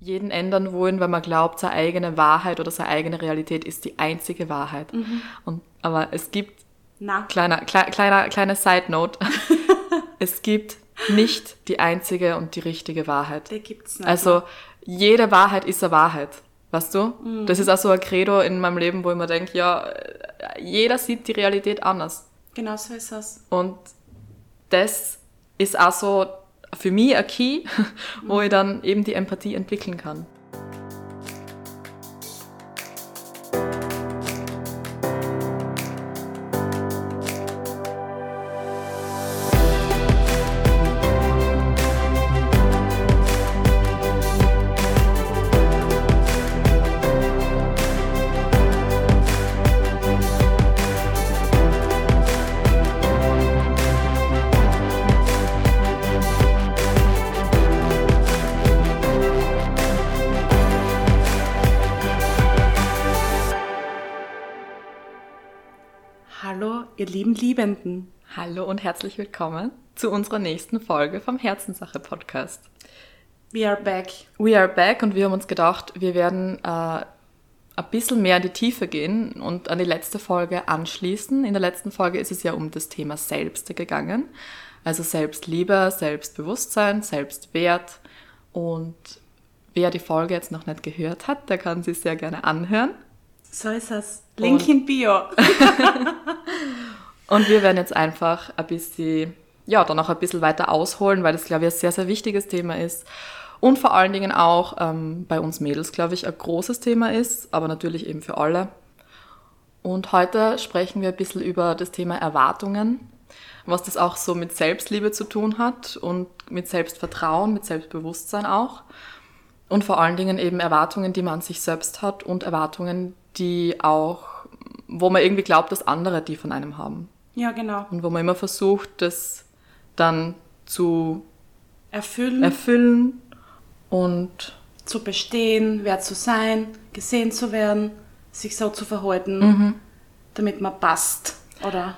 jeden ändern wollen, weil man glaubt, seine eigene Wahrheit oder seine eigene Realität ist die einzige Wahrheit. Mhm. Und, aber es gibt, Na, kleiner, klei- kleiner, kleine Side Note, es gibt nicht die einzige und die richtige Wahrheit. der gibt's nicht. Also jede Wahrheit ist eine Wahrheit. Weißt du? Mhm. Das ist auch so ein Credo in meinem Leben, wo ich mir denke, ja, jeder sieht die Realität anders. genau so ist es. Und das ist auch so für mich ein Key, wo ich dann eben die Empathie entwickeln kann. Liebenden. Hallo und herzlich willkommen zu unserer nächsten Folge vom Herzenssache Podcast. We are back. We are back und wir haben uns gedacht, wir werden äh, ein bisschen mehr in die Tiefe gehen und an die letzte Folge anschließen. In der letzten Folge ist es ja um das Thema Selbst gegangen. Also Selbstliebe, Selbstbewusstsein, Selbstwert. Und wer die Folge jetzt noch nicht gehört hat, der kann sie sehr gerne anhören. So ist es. Link in Bio. Und wir werden jetzt einfach ein bisschen, ja, dann auch ein bisschen weiter ausholen, weil das, glaube ich, ein sehr, sehr wichtiges Thema ist. Und vor allen Dingen auch ähm, bei uns Mädels, glaube ich, ein großes Thema ist, aber natürlich eben für alle. Und heute sprechen wir ein bisschen über das Thema Erwartungen, was das auch so mit Selbstliebe zu tun hat und mit Selbstvertrauen, mit Selbstbewusstsein auch. Und vor allen Dingen eben Erwartungen, die man an sich selbst hat und Erwartungen, die auch, wo man irgendwie glaubt, dass andere die von einem haben. Ja, genau. Und wo man immer versucht, das dann zu Erfüllen, erfüllen und zu bestehen, wer zu sein, gesehen zu werden, sich so zu verhalten, Mhm. damit man passt. Oder?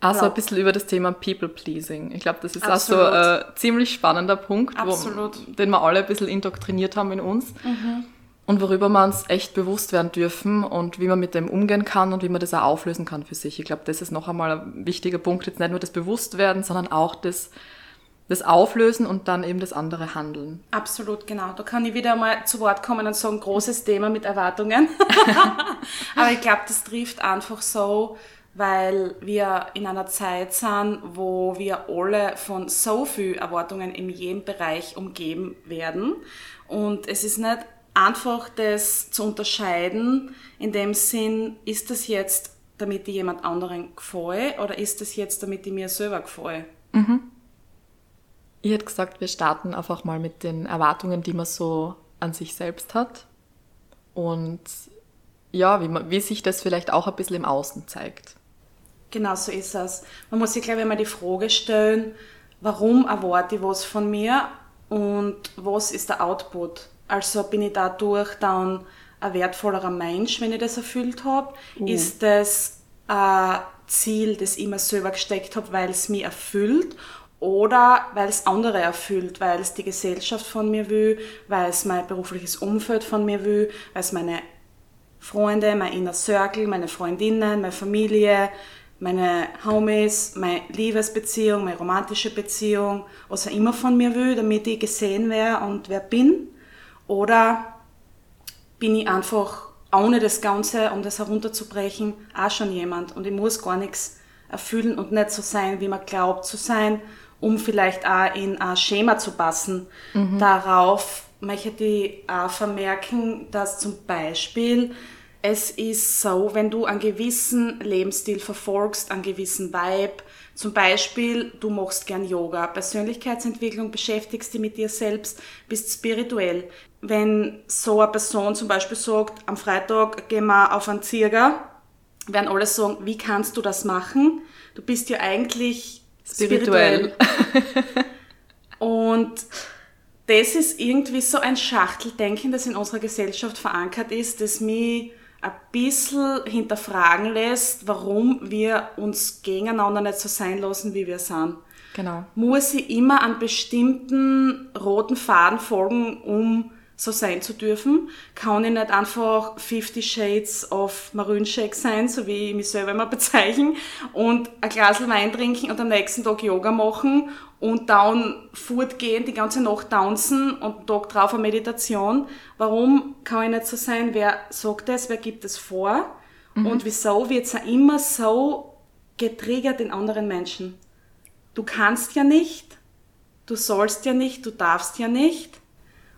also Genau. ein bisschen über das Thema People-Pleasing. Ich glaube, das ist auch so Absolut. ein ziemlich spannender Punkt, Absolut. Wo, den wir alle ein bisschen indoktriniert haben in uns. Mhm. Und worüber wir uns echt bewusst werden dürfen und wie man mit dem umgehen kann und wie man das auch auflösen kann für sich. Ich glaube, das ist noch einmal ein wichtiger Punkt. Jetzt nicht nur das Bewusstwerden, sondern auch das, das Auflösen und dann eben das andere Handeln. Absolut, genau. Da kann ich wieder mal zu Wort kommen und sagen, großes Thema mit Erwartungen. Aber ich glaube, das trifft einfach so, weil wir in einer Zeit sind, wo wir alle von so viel Erwartungen in jedem Bereich umgeben werden. Und es ist nicht einfach, das zu unterscheiden, in dem Sinn, ist das jetzt, damit ich jemand anderen gefalle, oder ist das jetzt, damit ich mir selber gefalle? Ich hätte gesagt, wir starten einfach mal mit den Erwartungen, die man so an sich selbst hat. Und ja, wie, man, wie sich das vielleicht auch ein bisschen im Außen zeigt. Genau so ist es. Man muss sich, glaube ich, mal die Frage stellen, warum erwarte ich was von mir und was ist der Output? Also bin ich dadurch dann ein wertvollerer Mensch, wenn ich das erfüllt habe? Ist das ein Ziel, das ich mir selber gesteckt habe, weil es mich erfüllt? Oder weil es andere erfüllt, weil es die Gesellschaft von mir will, weil es mein berufliches Umfeld von mir will, weil es meine Freunde, mein Inner Circle, meine Freundinnen, meine Familie, meine Homies, meine Liebesbeziehung, meine romantische Beziehung, was er immer von mir will, damit ich gesehen wäre und wer bin. Oder bin ich einfach, ohne das Ganze, um das herunterzubrechen, auch schon jemand und ich muss gar nichts erfüllen und nicht so sein, wie man glaubt zu sein, um vielleicht auch in ein Schema zu passen. Darauf möchte ich auch vermerken, dass zum Beispiel es ist so, wenn du einen gewissen Lebensstil verfolgst, einen gewissen Vibe, zum Beispiel, du machst gern Yoga, Persönlichkeitsentwicklung, beschäftigst dich mit dir selbst, bist spirituell. Wenn so eine Person zum Beispiel sagt, am Freitag gehen wir auf einen Zirger, werden alle sagen, wie kannst du das machen? Du bist ja eigentlich Spirituell. spirituell. Und das ist irgendwie so ein Schachteldenken, das in unserer Gesellschaft verankert ist, das mich ein bisschen hinterfragen lässt, warum wir uns gegeneinander nicht so sein lassen, wie wir sind. Genau. Muss ich immer einen bestimmten roten Faden folgen, um so sein zu dürfen? Kann ich nicht einfach 50 Shades of Maroon Shake sein, so wie ich mich selber immer bezeichne, und ein Glas Wein trinken und am nächsten Tag Yoga machen und dann fortgehen, die ganze Nacht tanzen und einen Tag drauf eine Meditation? Warum kann ich nicht so sein? Wer sagt das? Wer gibt es vor? Mhm. Und wieso wird es immer so getriggert in anderen Menschen? Du kannst ja nicht, du sollst ja nicht, du darfst ja nicht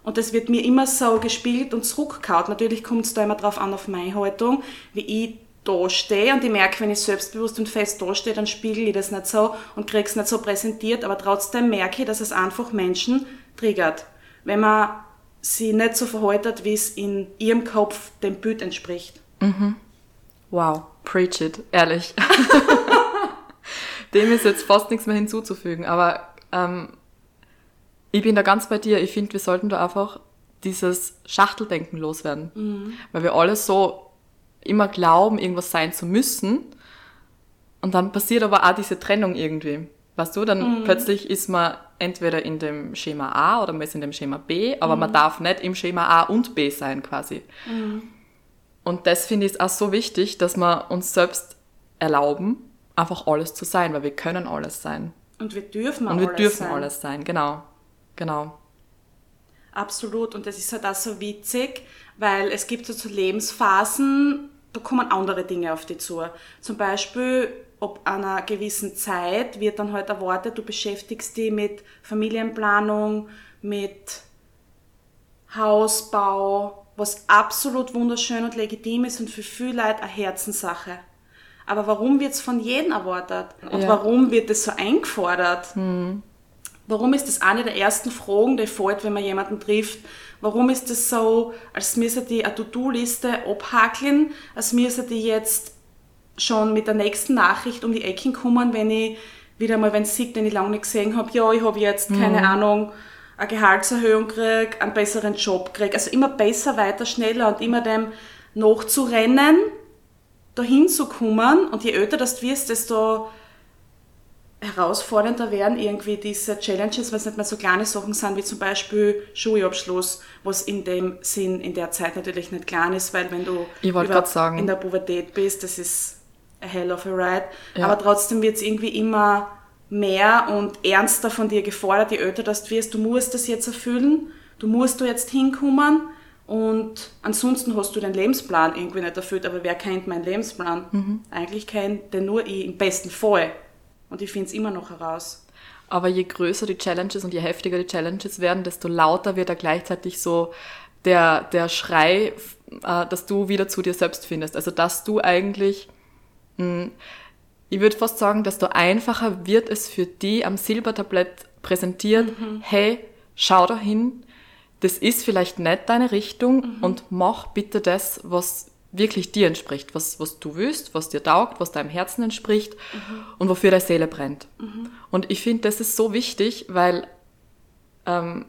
und das wird mir immer so gespielt und zurückgehauen. Natürlich kommt es da immer drauf an, auf meine Haltung, wie ich da stehe und ich merke, wenn ich selbstbewusst und fest da stehe, dann spiegel ich das nicht so und kriege es nicht so präsentiert, aber trotzdem merke ich, dass es einfach Menschen triggert. Wenn man sie nicht so verhaltet, wie es in ihrem Kopf dem Bild entspricht. Mhm. Wow, preach it, ehrlich. Dem ist jetzt fast nichts mehr hinzuzufügen, aber ähm, ich bin da ganz bei dir. Ich finde, wir sollten da einfach dieses Schachteldenken loswerden. Mhm. Weil wir alle so immer glauben, irgendwas sein zu müssen. Und dann passiert aber auch diese Trennung irgendwie. Weißt du, dann mhm. plötzlich ist man entweder in dem Schema A oder man ist in dem Schema B, aber mhm. man darf nicht im Schema A und B sein quasi. Mhm. Und das finde ich auch so wichtig, dass wir uns selbst erlauben, einfach alles zu sein, weil wir können alles sein. Und wir dürfen alles sein. Und wir dürfen sein. alles sein, genau. Genau. Absolut. Und das ist halt auch so witzig, weil es gibt so Lebensphasen, da kommen andere Dinge auf dich zu. Zum Beispiel, ob einer gewissen Zeit wird dann halt erwartet, du beschäftigst dich mit Familienplanung, mit Hausbau, was absolut wunderschön und legitim ist und für viele Leute eine Herzenssache. Aber warum wird es von jedem erwartet? Und ja. warum wird es so eingefordert? Mhm. Warum ist das eine der ersten Fragen, die fällt, wenn man jemanden trifft? Warum ist das so, als müsse die eine To-Do-Liste abhakeln, als müsse die jetzt schon mit der nächsten Nachricht um die Ecken kommen, wenn ich wieder mal, wenn es sieht, den ich lange nicht gesehen habe, ja, ich habe jetzt, mhm. keine Ahnung, eine Gehaltserhöhung krieg, einen besseren Job krieg. Also immer besser, weiter, schneller und immer dem nachzurennen, dahin zu kommen. Und je älter das du wirst, desto herausfordernder werden irgendwie diese Challenges, weil es nicht mehr so kleine Sachen sind, wie zum Beispiel Schulabschluss, was in dem Sinn in der Zeit natürlich nicht klein ist, weil wenn du in der Pubertät bist, das ist a hell of a ride. Ja. Aber trotzdem wird es irgendwie immer mehr und ernster von dir gefordert, je älter du wirst, du musst das jetzt erfüllen, du musst du jetzt hinkommen und ansonsten hast du den Lebensplan irgendwie nicht erfüllt, aber wer kennt meinen Lebensplan? Mhm. Eigentlich kennt den nur ich, im besten Fall. Und ich finde es immer noch heraus. Aber je größer die Challenges und je heftiger die Challenges werden, desto lauter wird da gleichzeitig so der, der Schrei, äh, dass du wieder zu dir selbst findest. Also dass du eigentlich, hm, ich würde fast sagen, desto einfacher wird es für die am Silbertablett präsentiert, mhm. hey, schau da hin, das ist vielleicht nicht deine Richtung mhm. und mach bitte das, was wirklich dir entspricht, was, was du willst, was dir taugt, was deinem Herzen entspricht mhm. und wofür deine Seele brennt. Mhm. Und ich finde, das ist so wichtig, weil ähm,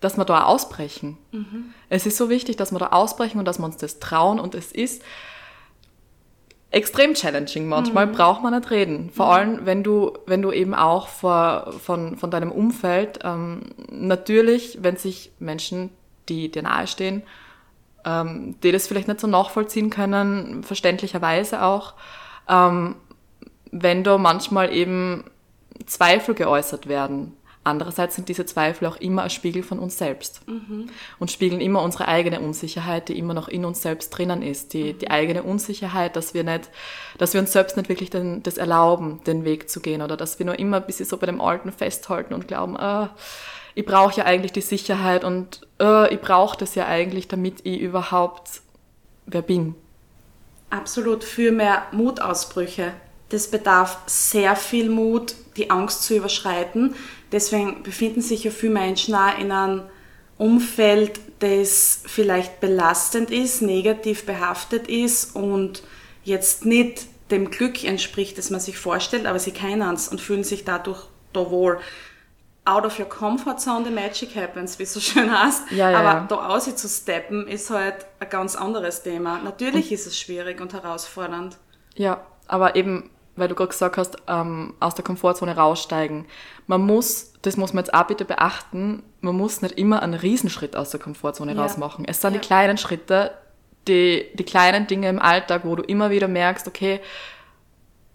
dass wir da ausbrechen. Mhm. Es ist so wichtig, dass wir da ausbrechen und dass wir uns das trauen und es ist extrem challenging. Manchmal mhm. braucht man nicht reden. Vor mhm. allem, wenn du, wenn du eben auch vor, von, von deinem Umfeld, ähm, natürlich, wenn sich Menschen, die dir nahestehen, ähm, die das vielleicht nicht so nachvollziehen können, verständlicherweise auch, ähm, wenn da manchmal eben Zweifel geäußert werden. Andererseits sind diese Zweifel auch immer ein Spiegel von uns selbst. Mhm. und spiegeln immer unsere eigene Unsicherheit, die immer noch in uns selbst drinnen ist, die, die eigene Unsicherheit, dass wir nicht, dass wir uns selbst nicht wirklich den, das erlauben, den Weg zu gehen. Oder dass wir nur immer ein bisschen so bei dem Alten festhalten und glauben, äh, ich brauche ja eigentlich die Sicherheit und äh, ich brauche das ja eigentlich, damit ich überhaupt wer bin. Absolut für mehr Mutausbrüche. Das bedarf sehr viel Mut, die Angst zu überschreiten. Deswegen befinden sich ja viele Menschen auch in einem Umfeld, das vielleicht belastend ist, negativ behaftet ist und jetzt nicht dem Glück entspricht, das man sich vorstellt, aber sie kennen es und fühlen sich dadurch da wohl out of your comfort zone the magic happens, wie es so schön heißt. Ja, ja, Aber da aus zu steppen ist halt ein ganz anderes Thema. Natürlich und, ist es schwierig und herausfordernd. Ja, aber eben, weil du gerade gesagt hast, ähm, aus der Komfortzone raussteigen. Man muss, das muss man jetzt auch bitte beachten, man muss nicht immer einen Riesenschritt aus der Komfortzone Ja. rausmachen. Es sind Ja. die kleinen Schritte, die, die kleinen Dinge im Alltag, wo du immer wieder merkst, okay,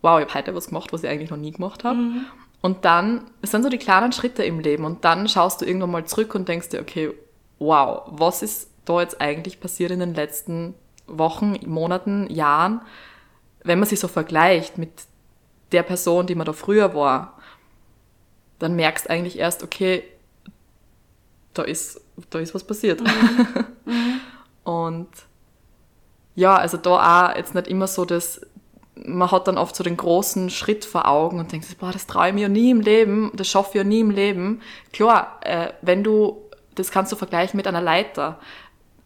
wow, ich habe heute was gemacht, was ich eigentlich noch nie gemacht habe. Mhm. Und dann, es sind so die kleinen Schritte im Leben und dann schaust du irgendwann mal zurück und denkst dir, okay, wow, was ist da jetzt eigentlich passiert in den letzten Wochen, Monaten, Jahren, wenn man sich so vergleicht mit der Person, die man da früher war, dann merkst eigentlich erst, okay, da ist, da ist was passiert. Und ja, also da auch jetzt nicht immer so das, man hat dann oft so den großen Schritt vor Augen und denkt sich, boah, das traue ich mir ja nie im Leben, das schaffe ich ja nie im Leben. Klar, äh, wenn du, das kannst du vergleichen mit einer Leiter.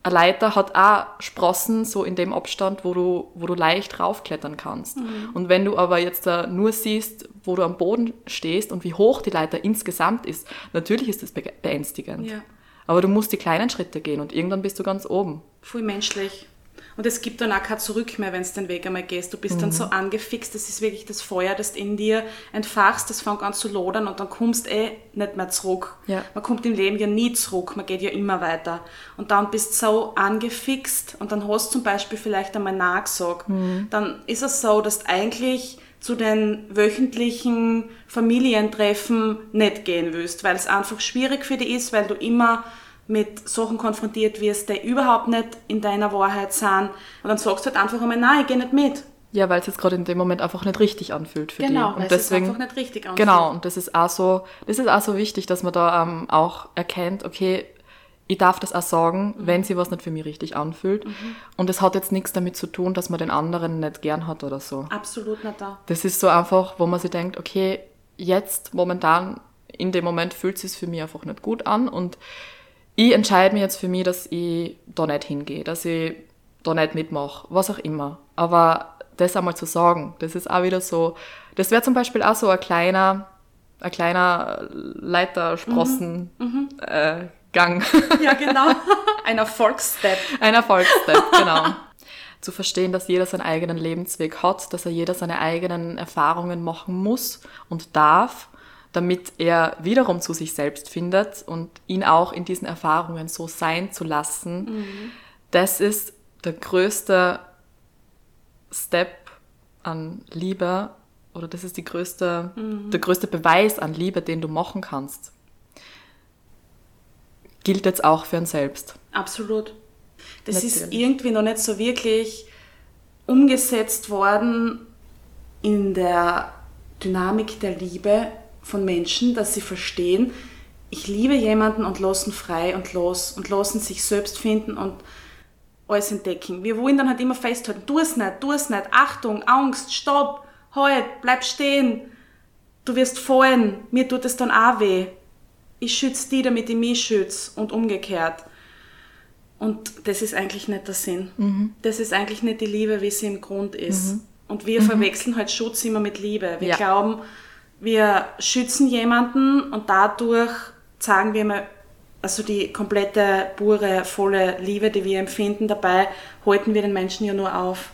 Eine Leiter hat auch Sprossen so in dem Abstand, wo du, wo du leicht raufklettern kannst. Und wenn du aber jetzt da nur siehst, wo du am Boden stehst und wie hoch die Leiter insgesamt ist, natürlich ist das be- beängstigend. Ja. Aber du musst die kleinen Schritte gehen und irgendwann bist du ganz oben. Voll menschlich. Und es gibt dann auch kein Zurück mehr, wenn du den Weg einmal gehst. Du bist dann so angefixt, das ist wirklich das Feuer, das in dir entfachst, das fängt an zu lodern und dann kommst eh nicht mehr zurück. Ja. Man kommt im Leben ja nie zurück, man geht ja immer weiter. Und dann bist du so angefixt und dann hast du zum Beispiel vielleicht einmal nachgesagt. Dann ist es so, dass du eigentlich zu den wöchentlichen Familientreffen nicht gehen willst, weil es einfach schwierig für dich ist, weil du immer mit Sachen konfrontiert wirst, die überhaupt nicht in deiner Wahrheit sind. Und dann sagst du halt einfach einmal, nein, ich gehe nicht mit. Ja, weil es jetzt gerade in dem Moment einfach nicht richtig anfühlt für Genau, die. weil Und es deswegen, einfach nicht richtig anfühlt. Genau, und das ist auch so, das ist auch so wichtig, dass man da ähm, auch erkennt, okay, ich darf das auch sagen, Mhm. wenn sie was nicht für mich richtig anfühlt. Und es hat jetzt nichts damit zu tun, dass man den anderen nicht gern hat oder so. Absolut nicht da. Das ist so einfach, wo man sich denkt, okay, jetzt momentan in dem Moment fühlt es sich für mich einfach nicht gut an und ich entscheide mich jetzt für mich, dass ich da nicht hingehe, dass ich da nicht mitmache, was auch immer. Aber das einmal zu sagen, das ist auch wieder so, das wäre zum Beispiel auch so ein kleiner, ein kleiner Leitersprossen Äh, Gang. Ja, genau. Ein Erfolgsstep. Ein Erfolgsstep, genau. Zu verstehen, dass jeder seinen eigenen Lebensweg hat, dass er jeder seine eigenen Erfahrungen machen muss und darf, damit er wiederum zu sich selbst findet und ihn auch in diesen Erfahrungen so sein zu lassen. Das ist der größte Step an Liebe oder das ist die größte, der größte Beweis an Liebe, den du machen kannst. Gilt jetzt auch für uns selbst. Absolut. Das ist Natürlich. irgendwie noch nicht so wirklich umgesetzt worden in der Dynamik der Liebe von Menschen, dass sie verstehen, ich liebe jemanden und lassen frei und los und lassen sich selbst finden und alles entdecken. Wir wollen dann halt immer festhalten, tu es nicht, tu es nicht, Achtung, Angst, Stopp, halt, bleib stehen, du wirst fallen, mir tut es dann auch weh. Ich schütze die, damit ich mich schütze und umgekehrt. Und das ist eigentlich nicht der Sinn. Das ist eigentlich nicht die Liebe, wie sie im Grund ist. Und wir verwechseln halt Schutz immer mit Liebe. Wir Ja. glauben, wir schützen jemanden und dadurch zeigen wir mal also die komplette, pure, volle Liebe, die wir empfinden. Dabei halten wir den Menschen ja nur auf.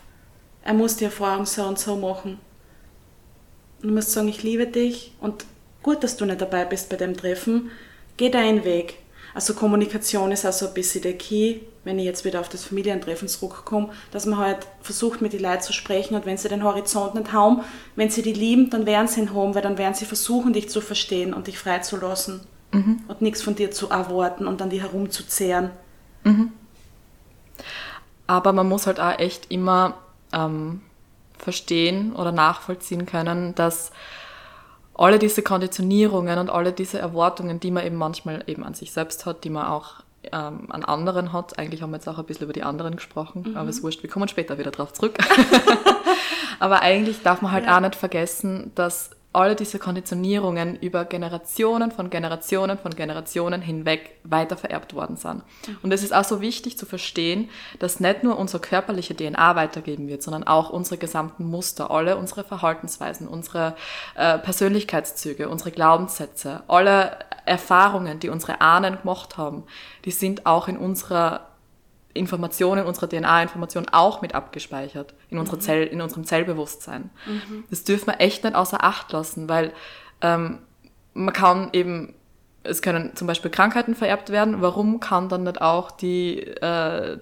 Er muss die Erfahrung so und so machen. Du musst sagen, ich liebe dich und gut, dass du nicht dabei bist bei dem Treffen. Geh deinen Weg. Also Kommunikation ist also ein bisschen der Key, wenn ich jetzt wieder auf das Familientreffen zurückkomme, dass man halt versucht, mit den Leuten zu sprechen und wenn sie den Horizont nicht haben, wenn sie die lieben, dann werden sie ihn haben, weil dann werden sie versuchen, dich zu verstehen und dich freizulassen und nichts von dir zu erwarten und an dir herumzuzehren. Aber man muss halt auch echt immer ähm, verstehen oder nachvollziehen können, dass alle diese Konditionierungen und alle diese Erwartungen, die man eben manchmal eben an sich selbst hat, die man auch ähm, an anderen hat, eigentlich haben wir jetzt auch ein bisschen über die anderen gesprochen, aber es wurscht, wir kommen später wieder drauf zurück. aber eigentlich darf man halt Ja. auch nicht vergessen, dass alle diese Konditionierungen über Generationen von Generationen von Generationen hinweg weiter vererbt worden sind. Und es ist auch so wichtig zu verstehen, dass nicht nur unsere körperliche DNA weitergeben wird, sondern auch unsere gesamten Muster, alle unsere Verhaltensweisen, unsere äh, Persönlichkeitszüge, unsere Glaubenssätze, alle Erfahrungen, die unsere Ahnen gemacht haben, die sind auch in unserer Informationen, unserer DNA-Information auch mit abgespeichert in, unserer Zell, in unserem Zellbewusstsein. Das dürfen wir echt nicht außer Acht lassen, weil ähm, man kann eben es können zum Beispiel Krankheiten vererbt werden, warum kann dann nicht auch die, äh,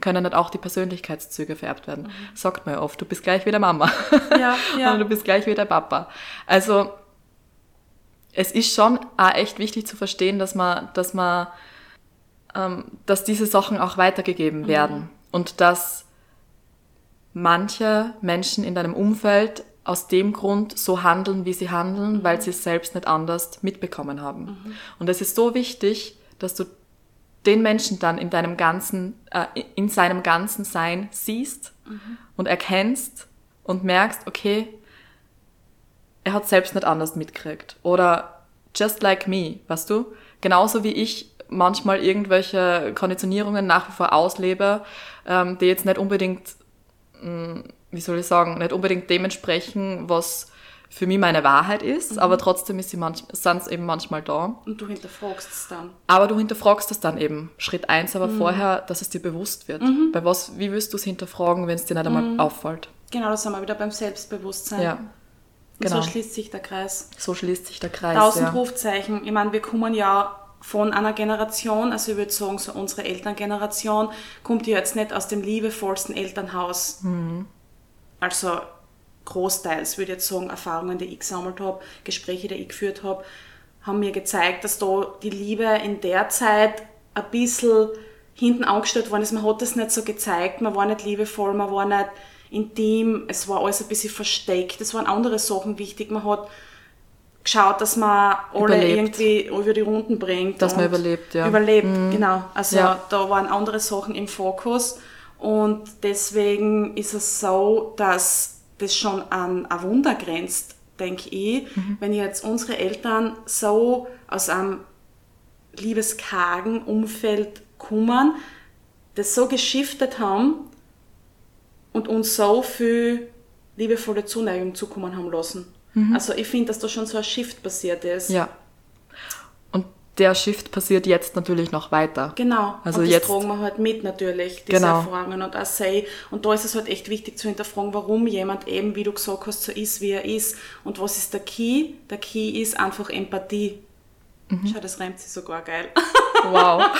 können nicht auch die Persönlichkeitszüge vererbt werden? Mhm. Sagt man ja oft, du bist gleich wie der Mama. Ja, ja. Oder du bist gleich wie der Papa. Also, es ist schon auch echt wichtig zu verstehen, dass man, dass man, dass diese Sachen auch weitergegeben mhm. werden. Und dass manche Menschen in deinem Umfeld aus dem Grund so handeln, wie sie handeln, mhm. weil sie es selbst nicht anders mitbekommen haben. Mhm. Und es ist so wichtig, dass du den Menschen dann in deinem ganzen, äh, in seinem ganzen Sein siehst mhm. und erkennst und merkst, okay, er hat selbst nicht anders mitgekriegt. Oder just like me, weißt du? Genauso wie ich manchmal irgendwelche Konditionierungen nach wie vor auslebe, ähm, die jetzt nicht unbedingt mh, mm, wie soll ich sagen, nicht unbedingt dementsprechend, was für mich meine Wahrheit ist, mhm. aber trotzdem ist sie manch, sind sie eben manchmal da. Und du hinterfragst es dann. Aber du hinterfragst es dann eben. Schritt eins, aber mhm. vorher, dass es dir bewusst wird. Mhm. Bei was, wie willst du es hinterfragen, wenn es dir nicht einmal mhm. auffällt? Genau, da sind wir wieder beim Selbstbewusstsein. Ja. Genau. Und so schließt sich der Kreis. So schließt sich der Kreis. Tausend ja. Rufzeichen. Ich meine, wir kommen ja von einer Generation, also ich würde sagen, so unsere Elterngeneration, kommt ja jetzt nicht aus dem liebevollsten Elternhaus. Mhm. Also großteils, würde ich jetzt sagen, Erfahrungen, die ich gesammelt habe, Gespräche, die ich geführt habe, haben mir gezeigt, dass da die Liebe in der Zeit ein bisschen hinten angestellt worden ist. Man hat das nicht so gezeigt, man war nicht liebevoll, man war nicht intim, es war alles ein bisschen versteckt, es waren andere Sachen wichtig. Man hat geschaut, dass man alle überlebt. irgendwie über die Runden bringt. Dass man überlebt, ja. Überlebt, mhm. genau. Also ja. da waren andere Sachen im Fokus. Und deswegen ist es so, dass das schon an ein Wunder grenzt, denke ich, mhm. wenn jetzt unsere Eltern so aus einem liebeskargen Umfeld kommen, das so geschiftet haben und uns so viel liebevolle Zuneigung zukommen haben lassen. Mhm. Also ich finde, dass da schon so ein Shift passiert ist. Ja der Shift passiert jetzt natürlich noch weiter. Genau. Also und das jetzt tragen wir halt mit natürlich, diese genau. Erfahrungen und auch say. Und da ist es halt echt wichtig zu hinterfragen, warum jemand eben, wie du gesagt hast, so ist, wie er ist. Und was ist der Key? Der Key ist einfach Empathie. Mhm. Schau, das reimt sich sogar geil. Wow.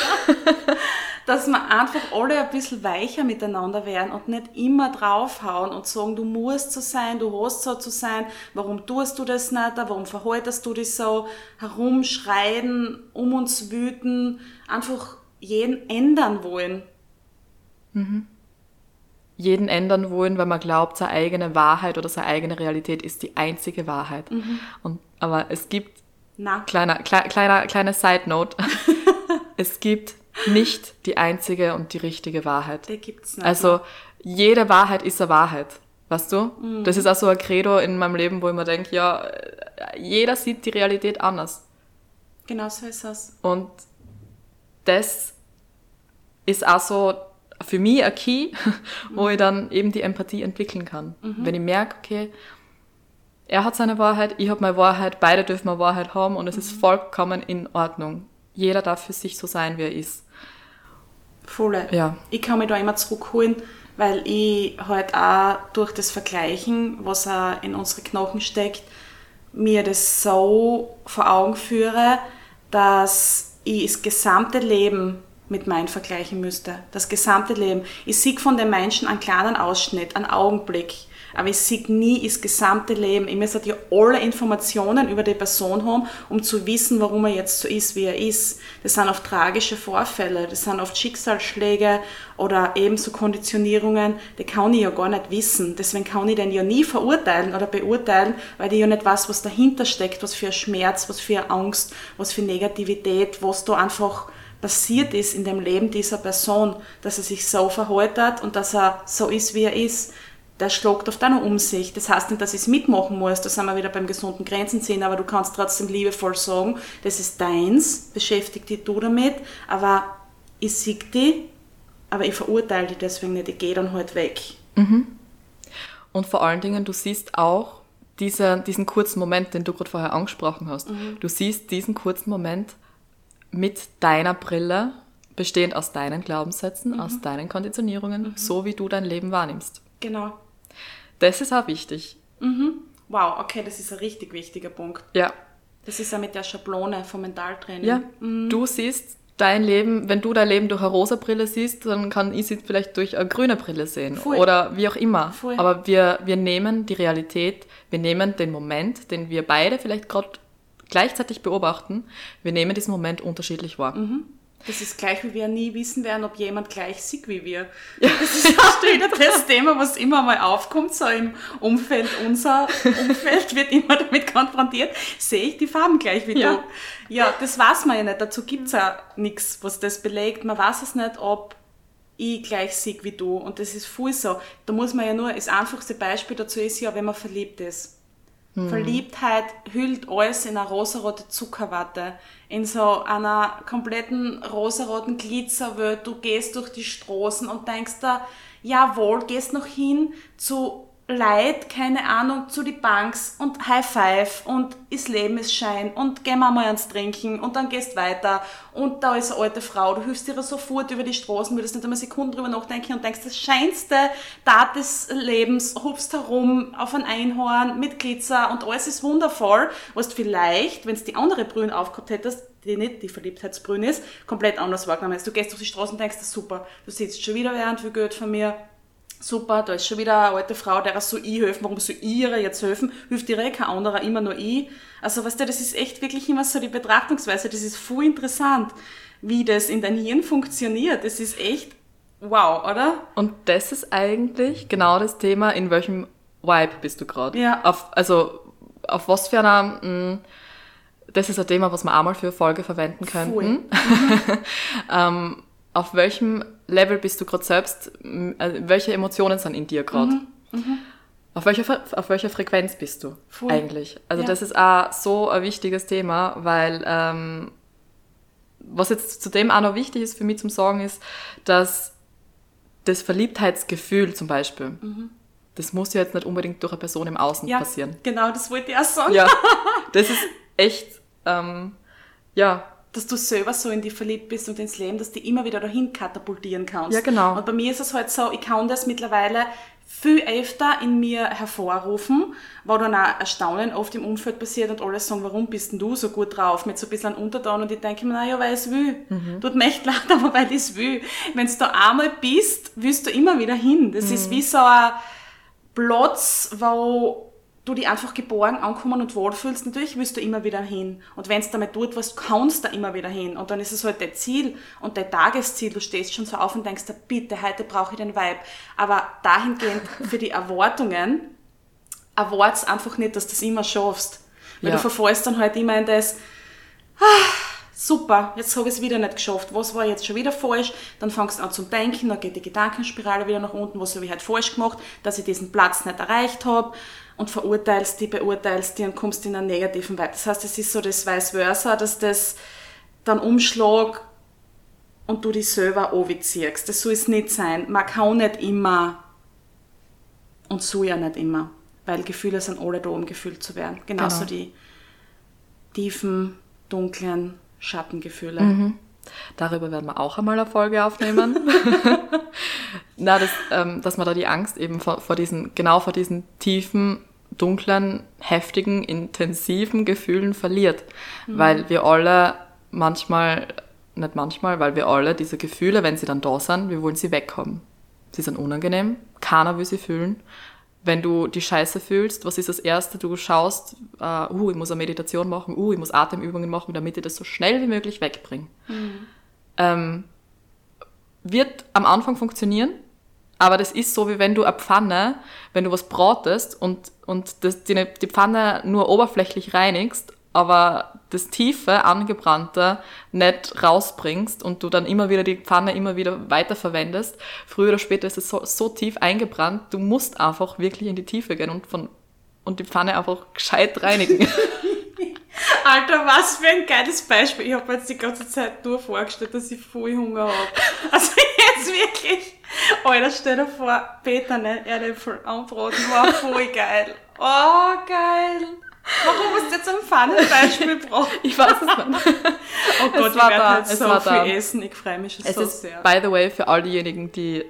dass wir einfach alle ein bisschen weicher miteinander werden und nicht immer draufhauen und sagen, du musst so sein, du hast so zu sein, warum tust du das nicht, warum verhaltest du dich so, herumschreien, um uns wüten, einfach jeden ändern wollen. Mhm. Jeden ändern wollen, weil man glaubt, seine eigene Wahrheit oder seine eigene Realität ist die einzige Wahrheit. Mhm. Und, aber es gibt, Na. kleiner, kleiner, kleiner Side Note, es gibt nicht die einzige und die richtige Wahrheit. Die gibt's nicht. Also jede Wahrheit ist eine Wahrheit. Weißt du? Mhm. Das ist auch so ein Credo in meinem Leben, wo ich mir denke, ja, jeder sieht die Realität anders. Genau so ist es. Und das ist auch so für mich ein Key, wo ich dann eben die Empathie entwickeln kann. Mhm. Wenn ich merke, okay, er hat seine Wahrheit, ich habe meine Wahrheit, beide dürfen eine Wahrheit haben und es mhm. ist vollkommen in Ordnung. Jeder darf für sich so sein, wie er ist. Volle. Ja. Ich kann mich da immer zurückholen, weil ich halt auch durch das Vergleichen, was auch in unsere Knochen steckt, mir das so vor Augen führe, dass ich das gesamte Leben mit meinem vergleichen müsste. Das gesamte Leben. Ich sehe von den Menschen einen kleinen Ausschnitt, einen Augenblick aber ich sehe nie das gesamte Leben. Ich muss ja alle Informationen über die Person haben, um zu wissen, warum er jetzt so ist, wie er ist. Das sind oft tragische Vorfälle, das sind oft Schicksalsschläge oder ebenso Konditionierungen, die kann ich ja gar nicht wissen. Deswegen kann ich den ja nie verurteilen oder beurteilen, weil ich ja nicht weiß, was dahinter steckt, was für Schmerz, was für Angst, was für Negativität, was da einfach passiert ist in dem Leben dieser Person, dass er sich so verhält hat und dass er so ist, wie er ist der schlägt oft auch noch um sich. Das heißt nicht, dass ich es mitmachen muss, da sind wir wieder beim gesunden Grenzen ziehen, aber du kannst trotzdem liebevoll sagen, das ist deins, beschäftige dich du damit, aber ich sehe dich, aber ich verurteile dich deswegen nicht, ich gehe dann halt weg. Mhm. Und vor allen Dingen, du siehst auch diese, diesen kurzen Moment, den du gerade vorher angesprochen hast. Mhm. Du siehst diesen kurzen Moment mit deiner Brille, bestehend aus deinen Glaubenssätzen, mhm. aus deinen Konditionierungen, mhm. so wie du dein Leben wahrnimmst. Genau. Das ist auch wichtig. Mhm. Wow, okay, das ist ein richtig wichtiger Punkt. Ja. Das ist ja mit der Schablone vom Mentaltraining. Ja, du siehst dein Leben, wenn du dein Leben durch eine rosa Brille siehst, dann kann ich sie vielleicht durch eine grüne Brille sehen Voll. oder wie auch immer. Voll. Aber wir, wir nehmen die Realität, wir nehmen den Moment, den wir beide vielleicht gerade gleichzeitig beobachten, wir nehmen diesen Moment unterschiedlich wahr. Das ist gleich, wie wir nie wissen werden, ob jemand gleich sieht wie wir. Das ist wieder das Thema, was immer mal aufkommt, so im Umfeld, unser Umfeld wird immer damit konfrontiert. Sehe ich die Farben gleich wie Ja. du? Ja, das weiß man ja nicht. Dazu gibt's ja nichts, was das belegt. Man weiß es nicht, ob ich gleich sehe wie du. Und das ist voll so. Da muss man ja nur, das einfachste Beispiel dazu ist ja, wenn man verliebt ist. Verliebtheit hüllt alles in eine rosarote Zuckerwatte, in so einer kompletten rosaroten Glitzerwelt. Du gehst durch die Straßen und denkst da, jawohl, gehst noch hin zu Leid, keine Ahnung, zu die Banks und High Five und ist Leben ist Schein und gehen wir mal ans Trinken und dann gehst weiter. Und da ist eine alte Frau, du hilfst ihr sofort über die Straßen, würdest nicht einmal Sekunden drüber nachdenken und denkst, das scheinste Tat des Lebens, hupst herum auf ein Einhorn mit Glitzer und alles ist wundervoll, was vielleicht, wenn es die andere Brühen aufgehabt hättest, die nicht die Verliebtheitsbrühen ist, komplett anders wahrgenommen hättest. Du gehst durch die Straßen und denkst, das ist super, du sitzt schon wieder während viel Geld von mir, super, da ist schon wieder eine alte Frau, der so ich helfen, warum soll ich ihr jetzt helfen? Hilft ihr kein anderer, immer nur ich. Also weißt du, das ist echt wirklich immer so die Betrachtungsweise, das ist voll interessant, wie das in dein Hirn funktioniert. Das ist echt wow, oder? Und das ist eigentlich genau das Thema, in welchem Vibe bist du gerade. Ja. Auf, also auf was für einer, mh, das ist ein Thema, was wir einmal für Folge verwenden könnten. ähm, auf welchem Level bist du gerade selbst, äh, welche Emotionen sind in dir gerade? Auf welcher, auf welcher Frequenz bist du Voll. eigentlich? Also Ja. das ist auch so ein wichtiges Thema, weil ähm, was jetzt zudem auch noch wichtig ist für mich zum Sagen ist, dass das Verliebtheitsgefühl zum Beispiel, das muss ja jetzt nicht unbedingt durch eine Person im Außen Ja, passieren. genau, das wollte ich auch sagen. Ja, das ist echt, ähm, ja, dass du selber so in die verliebt bist und ins Leben, dass du immer wieder dahin katapultieren kannst. Ja, genau. Und bei mir ist es halt so, ich kann das mittlerweile viel öfter in mir hervorrufen, weil dann auch Erstaunen oft im Umfeld passiert und alle sagen, warum bist denn du so gut drauf? Mit so ein bisschen Unterton und ich denke mir, naja, weil ich es will. Mhm. Tut mir echt leid, aber weil ich es will. Wenn du da einmal bist, willst du immer wieder hin. Das Mhm. ist wie so ein Platz, wo du dich einfach geborgen ankommen und wohlfühlst, natürlich willst du immer wieder hin. Und wenn es damit tut, was kannst du da immer wieder hin. Und dann ist es halt dein Ziel und dein Tagesziel. Du stehst schon so auf und denkst, bitte, heute brauche ich den Vibe. Aber dahingehend für die Erwartungen, erwart's einfach nicht, dass du das immer schaffst. Weil Ja. du verfallst dann halt immer in das, super, jetzt habe ich es wieder nicht geschafft. Was war jetzt schon wieder falsch? Dann fangst du an zum Denken, dann geht die Gedankenspirale wieder nach unten. Was habe ich halt falsch gemacht, dass ich diesen Platz nicht erreicht habe? Und verurteilst die, beurteilst die und kommst in einen negativen Vibe. Das heißt, es ist so das Vice versa, dass das dann umschlag und du dich selber anziehst. Das soll es nicht sein. Man kann nicht immer und so ja nicht immer. Weil Gefühle sind alle da, um gefühlt zu werden. Genauso Genau. die tiefen, dunklen Schattengefühle. Darüber werden wir auch einmal eine Folge aufnehmen. Na, das, ähm, dass man da die Angst eben vor, vor diesen, genau vor diesen tiefen, dunklen, heftigen, intensiven Gefühlen verliert. Weil wir alle manchmal, nicht manchmal, weil wir alle diese Gefühle, wenn sie dann da sind, wir wollen sie weghaben. Sie sind unangenehm, keiner will sie fühlen. Wenn du die Scheiße fühlst, was ist das Erste? Du schaust, äh, uh, ich muss eine Meditation machen, uh, ich muss Atemübungen machen, damit ich das so schnell wie möglich wegbringe. Ähm, wird am Anfang funktionieren, aber das ist so, wie wenn du eine Pfanne, wenn du was bratest und, und das, die, die Pfanne nur oberflächlich reinigst, aber das tiefe, angebrannte nicht rausbringst und du dann immer wieder die Pfanne immer wieder weiterverwendest, früher oder später ist es so, so tief eingebrannt, du musst einfach wirklich in die Tiefe gehen und, von, und die Pfanne einfach gescheit reinigen. Alter, was für ein geiles Beispiel. Ich habe mir jetzt die ganze Zeit nur vorgestellt, dass ich voll Hunger habe. Also jetzt wirklich. Alter, stell dir vor, Peter, ne, Erdäpfel anbraten, war voll geil. Oh, geil. Warum hast du jetzt ein Pfannenbeispiel gebracht? Ich weiß es nicht. Oh Gott, Es war ich werde jetzt es so war viel da. essen. Ich freue mich schon Es so ist, sehr. by the way, für all diejenigen, die.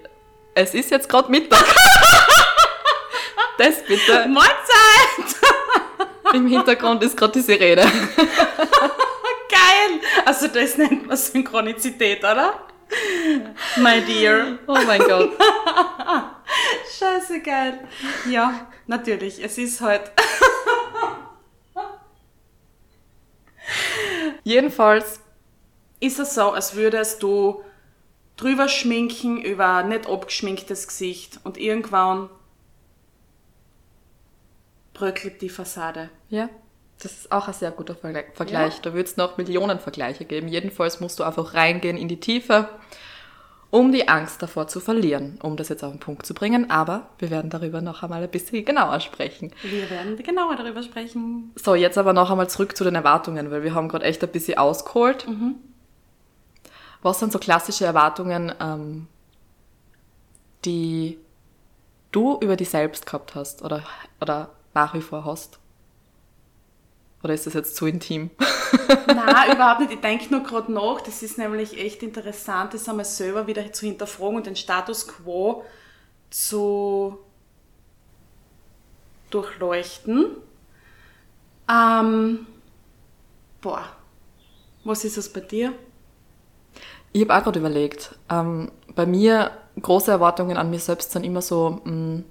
Es ist jetzt gerade Mittag. das bitte. Mahlzeit! Im Hintergrund ist gerade die Sirene. Geil! Also das nennt man Synchronizität, oder? My dear. Oh mein Gott. Scheiße geil. Ja, natürlich. Es ist halt. Jedenfalls ist es so, als würdest du drüber schminken über ein nicht abgeschminktes Gesicht und irgendwann bröckelt die Fassade. Ja, das ist auch ein sehr guter Vergleich. Ja. Da wird es noch Millionen Vergleiche geben. Jedenfalls musst du einfach reingehen in die Tiefe, um die Angst davor zu verlieren, um das jetzt auf den Punkt zu bringen. Aber wir werden darüber noch einmal ein bisschen genauer sprechen. Wir werden genauer darüber sprechen. So, jetzt aber noch einmal zurück zu den Erwartungen, weil wir haben gerade echt ein bisschen ausgeholt. Mhm. Was sind so klassische Erwartungen, ähm, die du über dich selbst gehabt hast oder, oder nach wie vor hast? Oder ist das jetzt zu intim? Nein, überhaupt nicht. Ich denke nur gerade nach. Das ist nämlich echt interessant, das einmal selber wieder zu hinterfragen und den Status quo zu durchleuchten. Ähm, boah, was ist das bei dir? Ich habe auch gerade überlegt. Ähm, bei mir, große Erwartungen an mir selbst sind immer so, mh, mm,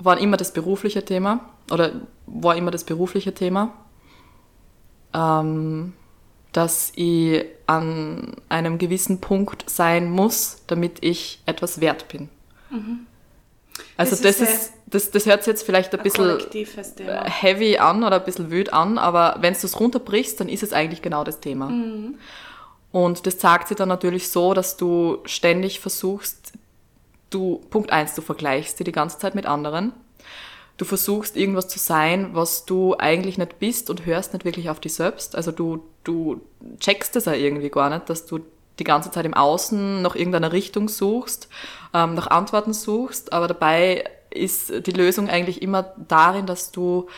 waren immer das berufliche Thema oder war immer das berufliche Thema. Ähm, dass ich an einem gewissen Punkt sein muss, damit ich etwas wert bin. Mhm. Also das, das ist, das, das hört sich jetzt vielleicht ein, ein bisschen heavy an oder ein bisschen wüt an, aber wenn du es runterbrichst, dann ist es eigentlich genau das Thema. Mhm. Und das zeigt sich dann natürlich so, dass du ständig versuchst, du, Punkt eins, du vergleichst dich die ganze Zeit mit anderen. Du versuchst irgendwas zu sein, was du eigentlich nicht bist und hörst nicht wirklich auf dich selbst. Also du, du checkst es ja irgendwie gar nicht, dass du die ganze Zeit im Außen nach irgendeiner Richtung suchst, ähm, nach Antworten suchst, aber dabei ist die Lösung eigentlich immer darin, dass du,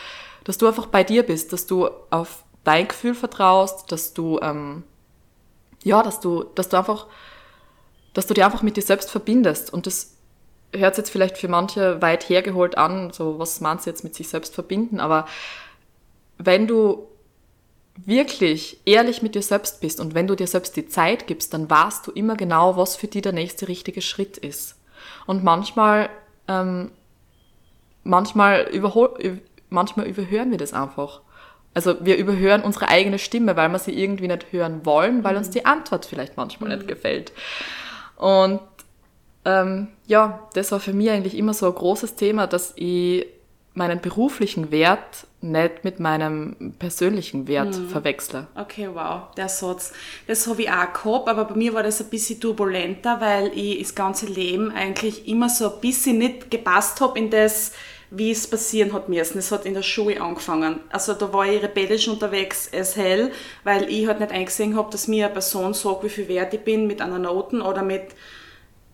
dass du einfach bei dir bist, dass du auf dein Gefühl vertraust, dass du ähm, ja, dass du, dass du einfach, dass du dich einfach mit dir selbst verbindest. Und das hört sich jetzt vielleicht für manche weit hergeholt an, so was meinst du jetzt mit sich selbst verbinden, aber wenn du wirklich ehrlich mit dir selbst bist und wenn du dir selbst die Zeit gibst, dann weißt du immer genau, was für dich der nächste richtige Schritt ist. Und manchmal, ähm, manchmal, überhol, manchmal überhören wir das einfach. Also wir überhören unsere eigene Stimme, weil wir sie irgendwie nicht hören wollen, weil uns mhm. die Antwort vielleicht manchmal nicht mhm. gefällt. Und ähm, ja, das war für mich eigentlich immer so ein großes Thema, dass ich meinen beruflichen Wert nicht mit meinem persönlichen Wert hm. verwechsle. Okay, wow, der Satz. Das habe ich auch gehabt, aber bei mir war das ein bisschen turbulenter, weil ich das ganze Leben eigentlich immer so ein bisschen nicht gepasst habe in das, wie es passieren hat müssen. Es hat in der Schule angefangen. Also da war ich rebellisch unterwegs als hell, weil ich halt nicht eingesehen habe, dass mir eine Person sagt, wie viel wert ich bin mit einer Noten oder mit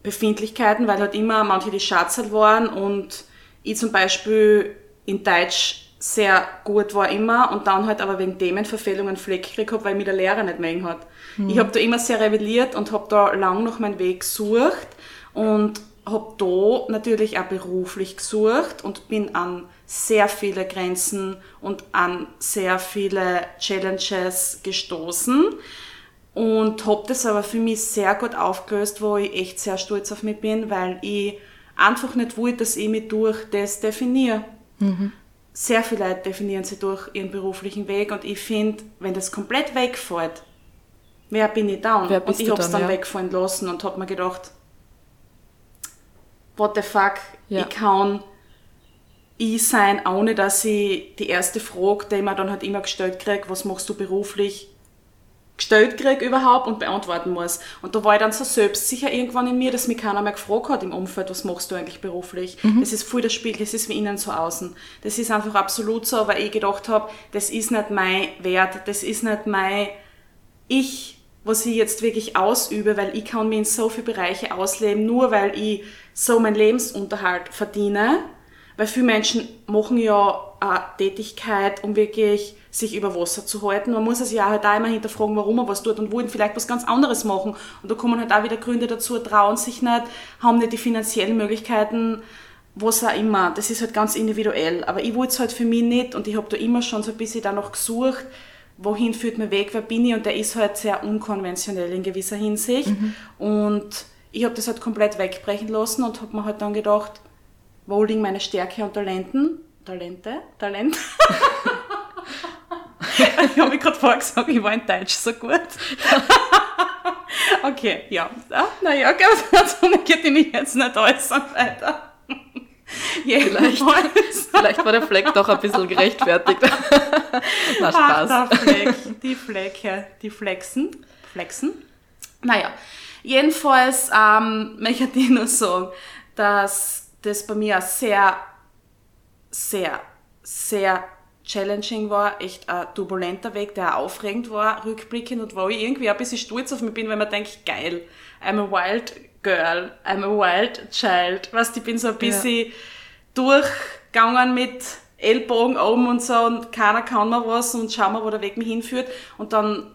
Befindlichkeiten, weil halt immer manche die Schatzerl waren und ich zum Beispiel in Deutsch sehr gut war immer und dann halt aber wegen Themenverfehlungen Fleck gekriegt habe, weil mir der Lehrer nicht mögen hat. Mhm. Ich habe da immer sehr rebelliert und habe da lang noch meinen Weg gesucht und habe da natürlich auch beruflich gesucht und bin an sehr viele Grenzen und an sehr viele Challenges gestoßen und habe das aber für mich sehr gut aufgelöst, wo ich echt sehr stolz auf mich bin, weil ich einfach nicht wollte, dass ich mich durch das definiere. Mhm. Sehr viele Leute definieren sich durch ihren beruflichen Weg und ich finde, wenn das komplett wegfällt, wer bin ich dann? und ich habe es dann, dann ja? wegfallen lassen und habe mir gedacht, what the fuck, ja. ich kann ich sein, ohne dass ich die erste Frage, die mir dann halt immer gestellt kriege, was machst du beruflich, gestellt kriege überhaupt und beantworten muss. Und da war ich dann so selbstsicher irgendwann in mir, dass mich keiner mehr gefragt hat im Umfeld, was machst du eigentlich beruflich. Mhm. Das ist voll das Spiel, das ist wie innen so außen. Das ist einfach absolut so, weil ich gedacht habe, das ist nicht mein Wert, das ist nicht mein Ich, was ich jetzt wirklich ausübe, weil ich kann mich in so viele Bereiche ausleben, nur weil ich so meinen Lebensunterhalt verdiene. Weil viele Menschen machen ja Tätigkeit, um wirklich sich über Wasser zu halten. Man muss es ja halt auch immer hinterfragen, warum man was tut und wollen vielleicht was ganz anderes machen. Und da kommen halt auch wieder Gründe dazu, trauen sich nicht, haben nicht die finanziellen Möglichkeiten, was auch immer, das ist halt ganz individuell. Aber ich wollte es halt für mich nicht und ich habe da immer schon so ein bisschen danach gesucht, wohin führt mein Weg, wer bin ich und der ist halt sehr unkonventionell in gewisser Hinsicht. Mhm. Und ich habe das halt komplett wegbrechen lassen und habe mir halt dann gedacht, wo liegen meine Stärke und Talenten? Talente? Talent? ich habe mich gerade vorgesagt, ich war in Deutsch so gut. okay, ja. Ah, naja, dazu geht ich mich jetzt nicht äußern weiter. Vielleicht, vielleicht war der Fleck doch ein bisschen gerechtfertigt. Na, Spaß. Ach, der Fleck, die Flecke, die Flexen. Flexen? Naja, jedenfalls ähm, möchte ich nur sagen, dass das bei mir sehr, sehr, sehr challenging war, echt ein turbulenter Weg, der auch aufregend war, rückblickend und wo ich irgendwie ein bisschen stolz auf mich bin, wenn man denkt, geil, I'm a wild girl, I'm a wild child. Weißt, ich bin so ein bisschen ja. durchgegangen mit Ellbogen oben und so und keiner kann mir was und schau mal, wo der Weg mich hinführt und dann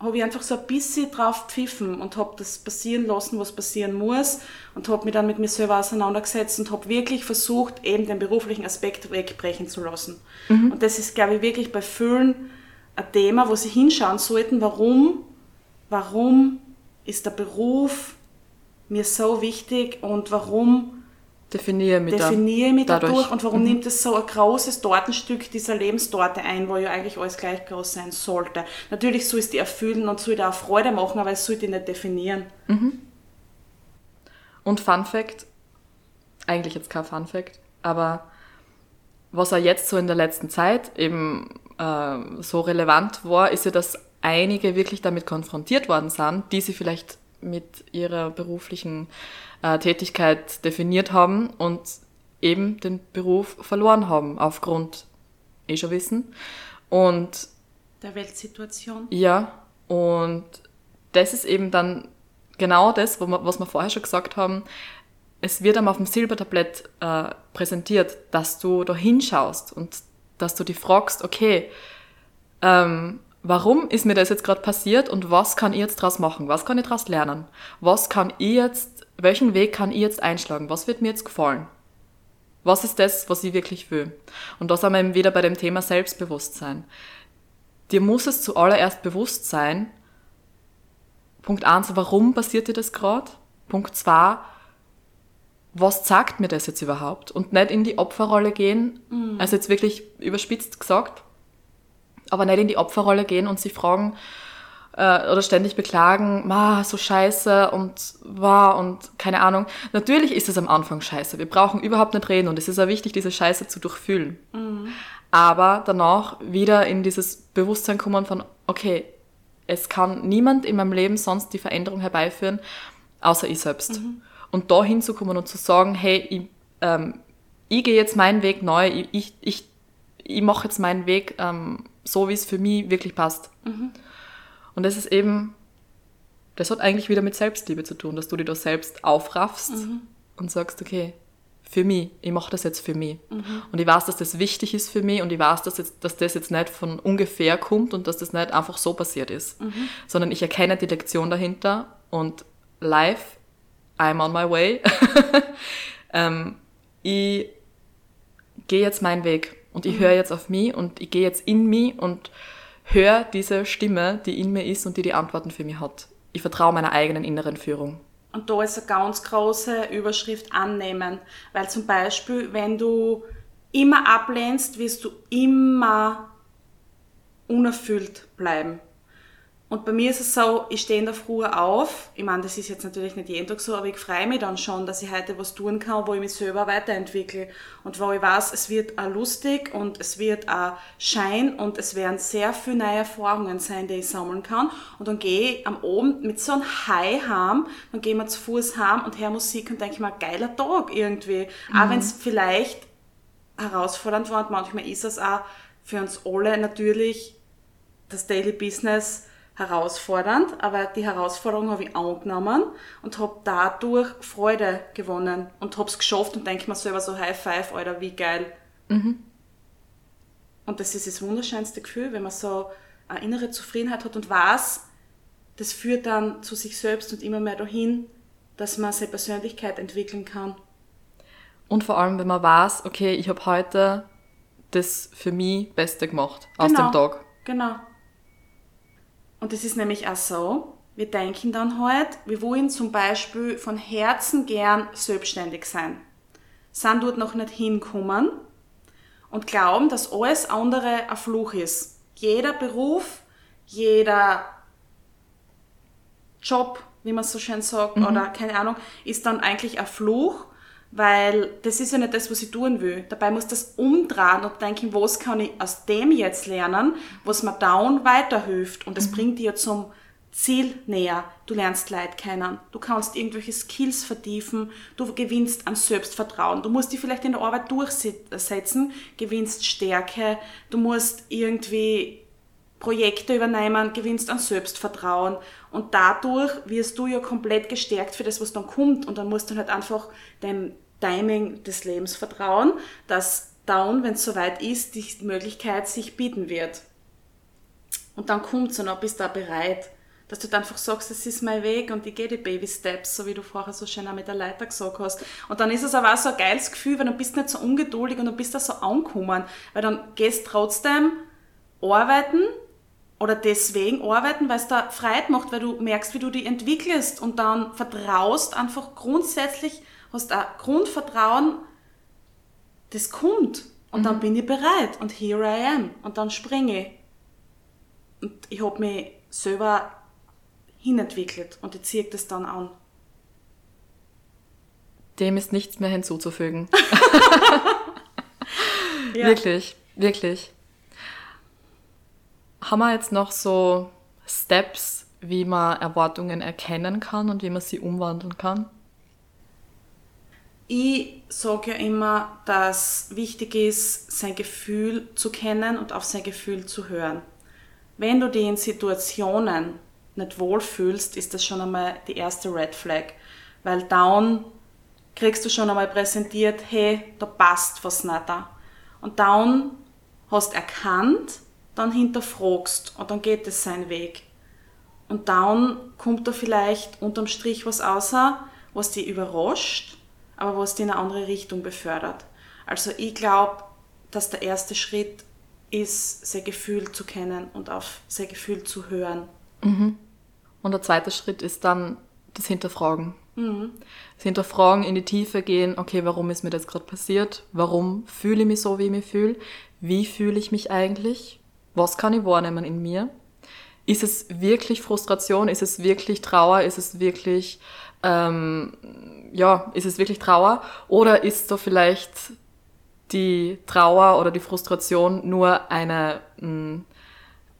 habe ich einfach so ein bisschen drauf pfiffen und habe das passieren lassen, was passieren muss und habe mich dann mit mir selber auseinandergesetzt und habe wirklich versucht, eben den beruflichen Aspekt wegbrechen zu lassen. Mhm. Und das ist, glaube ich, wirklich bei vielen ein Thema, wo sie hinschauen sollten, warum, warum ist der Beruf mir so wichtig und warum definiere mich, definiere mich dadurch. dadurch und warum mhm. nimmt es so ein großes Tortenstück dieser Lebenstorte ein, wo ja eigentlich alles gleich groß sein sollte. Natürlich soll es die erfüllen und soll dir auch Freude machen, aber es soll die nicht definieren. Mhm. Und Fun Fact, eigentlich jetzt kein Fun Fact, aber was er jetzt so in der letzten Zeit eben äh, so relevant war, ist ja, dass einige wirklich damit konfrontiert worden sind, die sie vielleicht mit ihrer beruflichen äh, Tätigkeit definiert haben und eben den Beruf verloren haben aufgrund eh schon wissen und der Weltsituation. Ja, und das ist eben dann genau das, was wir vorher schon gesagt haben. Es wird einem auf dem Silbertablett äh, präsentiert, dass du da hinschaust und dass du dich fragst, okay, ähm, warum ist mir das jetzt gerade passiert und was kann ich jetzt daraus machen? Was kann ich daraus lernen? Was kann ich jetzt, welchen Weg kann ich jetzt einschlagen? Was wird mir jetzt gefallen? Was ist das, was ich wirklich will? Und da sind wir eben wieder bei dem Thema Selbstbewusstsein. Dir muss es zuallererst bewusst sein, Punkt eins, warum passiert dir das gerade? Punkt zwei, was sagt mir das jetzt überhaupt? Und nicht in die Opferrolle gehen, mhm. also jetzt wirklich überspitzt gesagt, aber nicht in die Opferrolle gehen und sie fragen äh, oder ständig beklagen, ma, so scheiße und war und keine Ahnung. Natürlich ist es am Anfang scheiße. Wir brauchen überhaupt nicht reden und es ist auch wichtig, diese Scheiße zu durchfühlen. Mhm. Aber danach wieder in dieses Bewusstsein kommen von, okay, es kann niemand in meinem Leben sonst die Veränderung herbeiführen, außer ich selbst. Mhm. Und da hinzukommen und zu sagen, hey, ich, ähm, ich gehe jetzt meinen Weg neu, ich, ich, ich, ich mache jetzt meinen Weg ähm, so, wie es für mich wirklich passt. Mhm. Und das ist eben, das hat eigentlich wieder mit Selbstliebe zu tun, dass du dich da selbst aufraffst mhm. und sagst, okay, für mich, ich mache das jetzt für mich. Mhm. Und ich weiß, dass das wichtig ist für mich und ich weiß, dass, jetzt, dass das jetzt nicht von ungefähr kommt und dass das nicht einfach so passiert ist, mhm. sondern ich erkenne die Lektion dahinter und live, I'm on my way. ähm, ich gehe jetzt meinen Weg und ich mhm. höre jetzt auf mich und ich gehe jetzt in mich und höre diese Stimme, die in mir ist und die die Antworten für mich hat. Ich vertraue meiner eigenen inneren Führung. Und da ist eine ganz große Überschrift annehmen, weil zum Beispiel, wenn du immer ablehnst, wirst du immer unerfüllt bleiben. Und bei mir ist es so, ich stehe in der Früh auf. Ich meine, das ist jetzt natürlich nicht jeden Tag so, aber ich freue mich dann schon, dass ich heute was tun kann, wo ich mich selber weiterentwickle. Und wo ich weiß, es wird auch lustig und es wird auch Schein und es werden sehr viele neue Erfahrungen sein, die ich sammeln kann. Und dann gehe ich am Abend mit so einem High heim, dann gehe ich zu Fuß heim und höre Musik und denke mir, geiler Tag irgendwie. Mhm. Auch wenn es vielleicht herausfordernd war und manchmal ist es auch für uns alle natürlich das Daily Business herausfordernd, aber die Herausforderung habe ich angenommen und habe dadurch Freude gewonnen und habe es geschafft und denke mir selber so High Five, Alter, wie geil. Mhm. Und das ist das wunderschönste Gefühl, wenn man so eine innere Zufriedenheit hat und weiß, das führt dann zu sich selbst und immer mehr dahin, dass man seine Persönlichkeit entwickeln kann. Und vor allem, wenn man weiß, okay, ich habe heute das für mich Beste gemacht aus Genau. dem Tag. Genau. Und es ist nämlich auch so, wir denken dann halt, wir wollen zum Beispiel von Herzen gern selbstständig sein, sind dort noch nicht hinkommen und glauben, dass alles andere ein Fluch ist. Jeder Beruf, jeder Job, wie man so schön sagt, oder keine Ahnung, ist dann eigentlich ein Fluch, weil das ist ja nicht das, was ich tun will. Dabei muss das umdrehen und denken, was kann ich aus dem jetzt lernen, was mir down weiterhilft. Und das bringt dich ja zum Ziel näher. Du lernst Leid kennen. Du kannst irgendwelche Skills vertiefen. Du gewinnst an Selbstvertrauen. Du musst dich vielleicht in der Arbeit durchsetzen, gewinnst Stärke. Du musst irgendwie Projekte übernehmen, gewinnst an Selbstvertrauen und dadurch wirst du ja komplett gestärkt für das, was dann kommt und dann musst du halt einfach dem Timing des Lebens vertrauen, dass dann, wenn es soweit ist, die Möglichkeit sich bieten wird. Und dann kommt's und dann bist du auch bereit, dass du dann einfach sagst, das ist mein Weg und ich gehe die Baby Steps, so wie du vorher so schön auch mit der Leiter gesagt hast. Und dann ist es aber auch so ein geiles Gefühl, weil dann bist du nicht so ungeduldig und dann bist du so angekommen, weil dann gehst trotzdem arbeiten oder deswegen arbeiten, weil es da Freude macht, weil du merkst, wie du dich entwickelst und dann vertraust einfach grundsätzlich, hast ein Grundvertrauen, das kommt und dann bin ich bereit und here I am und dann springe ich. Und ich habe mich selber hinentwickelt und ich ziehe das dann an. Dem ist nichts mehr hinzuzufügen. Ja. Wirklich, wirklich. Haben wir jetzt noch so Steps, wie man Erwartungen erkennen kann und wie man sie umwandeln kann? Ich sage ja immer, dass wichtig ist, sein Gefühl zu kennen und auf sein Gefühl zu hören. Wenn du dich in Situationen nicht wohlfühlst, ist das schon einmal die erste Red Flag. Weil dann kriegst du schon einmal präsentiert, hey, da passt was nicht da. Und dann hast erkannt, dann hinterfragst und dann geht es seinen Weg. Und dann kommt da vielleicht unterm Strich was außer, was dich überrascht, aber was dich in eine andere Richtung befördert. Also ich glaube, dass der erste Schritt ist, sein Gefühl zu kennen und auf sein Gefühl zu hören. Und der zweite Schritt ist dann das Hinterfragen. Das Hinterfragen, in die Tiefe gehen, okay, warum ist mir das gerade passiert? Warum fühle ich mich so, wie ich mich fühle? Wie fühle ich mich eigentlich? Was kann ich wahrnehmen in mir? Ist es wirklich Frustration? Ist es wirklich Trauer? Ist es wirklich, ähm, ja, ist es wirklich Trauer? Oder ist da vielleicht die Trauer oder die Frustration nur eine, mh,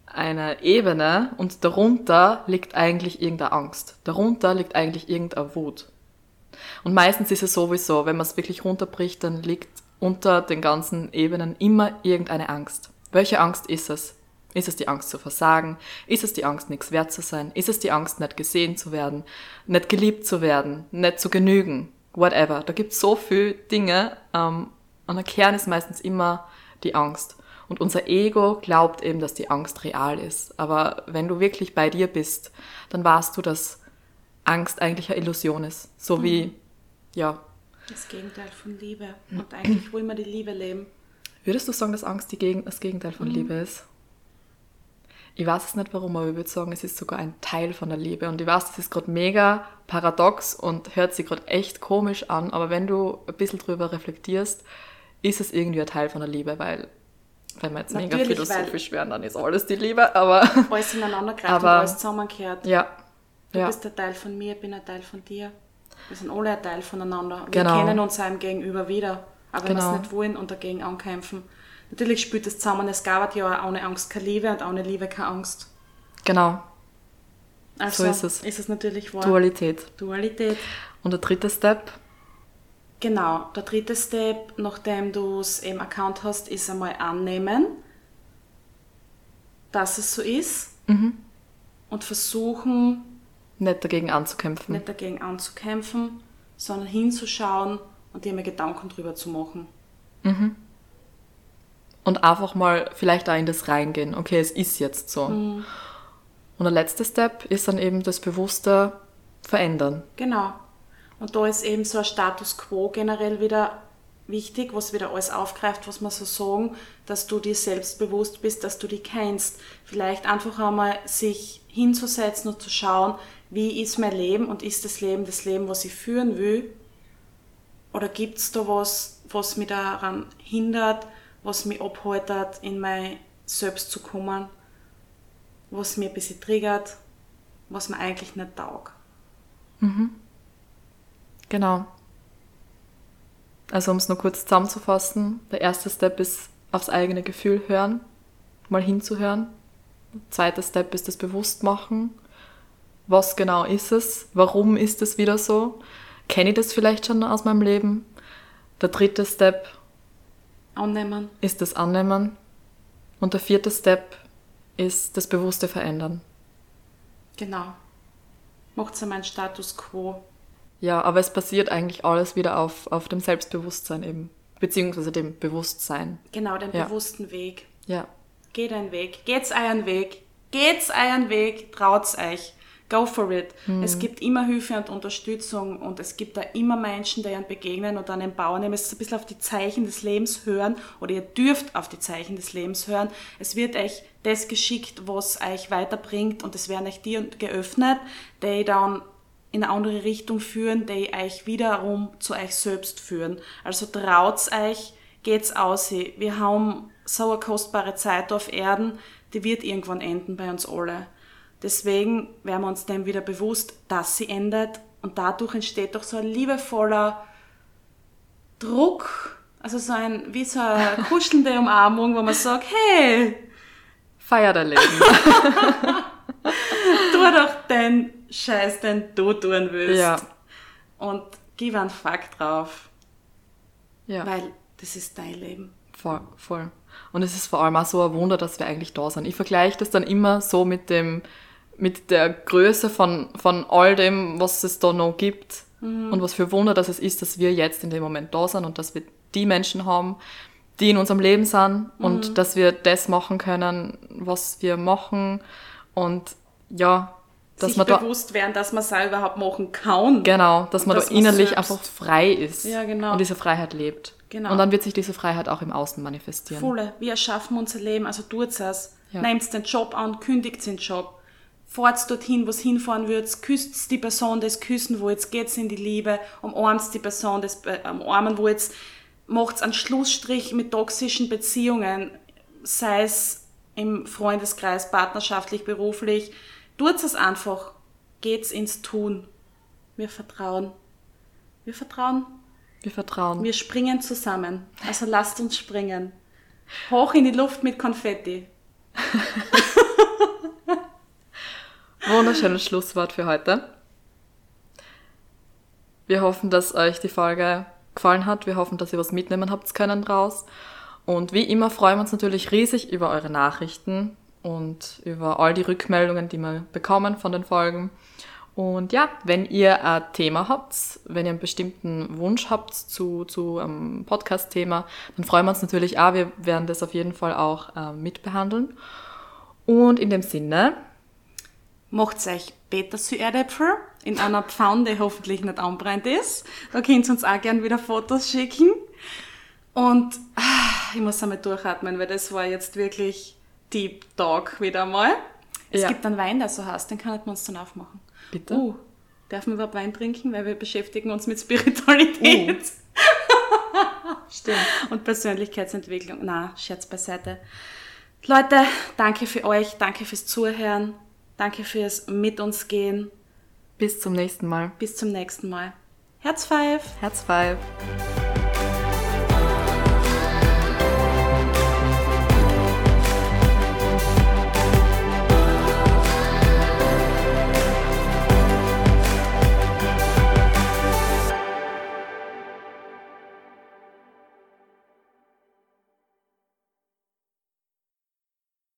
eine Ebene und darunter liegt eigentlich irgendeine Angst. Darunter liegt eigentlich irgendeine Wut. Und meistens ist es sowieso, wenn man es wirklich runterbricht, dann liegt unter den ganzen Ebenen immer irgendeine Angst. Welche Angst ist es? Ist es die Angst zu versagen? Ist es die Angst, nichts wert zu sein? Ist es die Angst, nicht gesehen zu werden? Nicht geliebt zu werden? Nicht zu genügen? Whatever. Da gibt es so viele Dinge. Ähm, und der Kern ist meistens immer die Angst. Und unser Ego glaubt eben, dass die Angst real ist. Aber wenn du wirklich bei dir bist, dann weißt du, dass Angst eigentlich eine Illusion ist. So wie, ja. Das Gegenteil von Liebe. Und eigentlich wollen wir die Liebe leben. Würdest du sagen, dass Angst Gegen das Gegenteil von Liebe ist? Ich weiß es nicht warum, aber ich würde sagen, es ist sogar ein Teil von der Liebe. Und ich weiß, das ist gerade mega paradox und hört sich gerade echt komisch an, aber wenn du ein bisschen drüber reflektierst, ist es irgendwie ein Teil von der Liebe, weil wenn wir jetzt mega Natürlich, philosophisch werden, dann ist alles die Liebe, aber Alles ineinander greift Aber- und alles zusammengehört. ja. Du ja. bist ein Teil von mir, ich bin ein Teil von dir. Wir sind alle ein Teil voneinander. Wir Genau. kennen uns einem Gegenüber wieder. Aber Genau. es nicht wollen und dagegen ankämpfen. Natürlich spielt das zusammen. Es gab ja auch ohne Angst keine Liebe und ohne Liebe keine Angst. Genau, Also So ist es. Ist es natürlich wahr. Dualität. Dualität. Und der dritte Step, Genau. Der dritte Step, nachdem du es eben erkannt hast, ist einmal annehmen, dass es so ist. Mhm. Und versuchen, nicht dagegen anzukämpfen. nicht dagegen anzukämpfen, sondern hinzuschauen und dir mal Gedanken drüber zu machen. Und einfach mal vielleicht auch in das reingehen. Okay, es ist jetzt so. Mhm. Und der letzte Step ist dann eben das bewusste Verändern. Genau. Und da ist eben so ein Status quo generell wieder wichtig, was wieder alles aufgreift, was wir so sagen, dass du dir selbstbewusst bist, dass du dich kennst. Vielleicht einfach einmal sich hinzusetzen und zu schauen, wie ist mein Leben und ist das Leben das Leben, was ich führen will? Oder gibt es da was, was mich daran hindert, was mich abhaltet, in mein Selbst zu kommen, was mir ein bisschen triggert, was mir eigentlich nicht taugt? Mhm. Genau. Also um es nur kurz zusammenzufassen, der erste Step ist aufs eigene Gefühl hören, mal hinzuhören. Der zweite Step ist das Bewusstmachen. Was genau ist es? Warum ist es wieder so? Kenne ich das vielleicht schon aus meinem Leben? Der dritte Step Annehmen. ist das Annehmen. Und der vierte Step ist das bewusste Verändern. Genau. Macht es meinen Status quo. Ja, aber es basiert eigentlich alles wieder auf, auf dem Selbstbewusstsein eben. Beziehungsweise dem Bewusstsein. Genau, den Ja. bewussten Weg. Ja. Geht einen Weg. Geht's euren Weg. Geht's euren Weg. Traut's euch. Go for it. Es gibt immer Hilfe und Unterstützung und es gibt da immer Menschen, die einen begegnen und einen bauen. Ihr müsst ein bisschen auf die Zeichen des Lebens hören oder ihr dürft auf die Zeichen des Lebens hören. Es wird euch das geschickt, was euch weiterbringt und es werden euch die geöffnet, die dann in eine andere Richtung führen, die euch wiederum zu euch selbst führen. Also traut's euch, geht's aus. Wir haben so eine kostbare Zeit auf Erden, die wird irgendwann enden bei uns alle. Deswegen werden wir uns dem wieder bewusst, dass sie endet und dadurch entsteht doch so ein liebevoller Druck, also so ein, wie so eine kuschelnde Umarmung, wo man sagt, hey, Feier dein Leben. tu doch den Scheiß, den du tun willst. Ja. Und gib einen Fakt drauf, ja. weil das ist dein Leben. Voll, voll. Und es ist vor allem auch so ein Wunder, dass wir eigentlich da sind. Ich vergleiche das dann immer so mit dem, mit der Größe von, von all dem, was es da noch gibt. Und was für Wunder, dass es ist, dass wir jetzt in dem Moment da sind und dass wir die Menschen haben, die in unserem Leben sind und dass wir das machen können, was wir machen. Und ja, dass Sich man da, bewusst werden, dass man es überhaupt machen kann. genau, dass man dass da innerlich selbst- einfach frei ist. Ja, genau. Und diese Freiheit lebt. Genau. Und dann wird sich diese Freiheit auch im Außen manifestieren. Volle. Wir erschaffen unser Leben, also tut's es. Ja. Nehmt den Job an, kündigt den Job. Fahrt dorthin, wo es hinfahren würdet, küsst die Person, das küssen wollt, geht's in die Liebe, umarmt die Person, das äh, umarmen wollt, macht's einen Schlussstrich mit toxischen Beziehungen, sei es im Freundeskreis, partnerschaftlich, beruflich. Tut's es einfach. Geht's ins Tun. Wir vertrauen. Wir vertrauen. Wir vertrauen. Wir springen zusammen. Also lasst uns springen. Hoch in die Luft mit Konfetti. Wunderschönes Schlusswort für heute. Wir hoffen, dass euch die Folge gefallen hat. Wir hoffen, dass ihr was mitnehmen habt können draus. Und wie immer freuen wir uns natürlich riesig über eure Nachrichten und über all die Rückmeldungen, die wir bekommen von den Folgen. Und ja, wenn ihr ein Thema habt, wenn ihr einen bestimmten Wunsch habt zu, zu einem Podcast-Thema, dann freuen wir uns natürlich auch. Wir werden das auf jeden Fall auch äh, mitbehandeln. Und in dem Sinne, Macht euch Petersil-Erdäpfel in einer Pfanne, die hoffentlich nicht anbrennt ist. Da könnt ihr uns auch gern wieder Fotos schicken. Und ah, ich muss einmal durchatmen, weil das war jetzt wirklich Deep Talk wieder mal. Es Ja. gibt einen Wein, der so heißt, den kann man uns dann aufmachen. bitte. Uh, dürfen wir überhaupt Wein trinken? Weil wir beschäftigen uns mit Spiritualität. Stimmt. und Persönlichkeitsentwicklung. Na, Scherz beiseite. Leute, danke für euch, danke fürs Zuhören, danke fürs Mit uns gehen. Bis zum nächsten Mal. Bis zum nächsten Mal. Herz five! Herz five.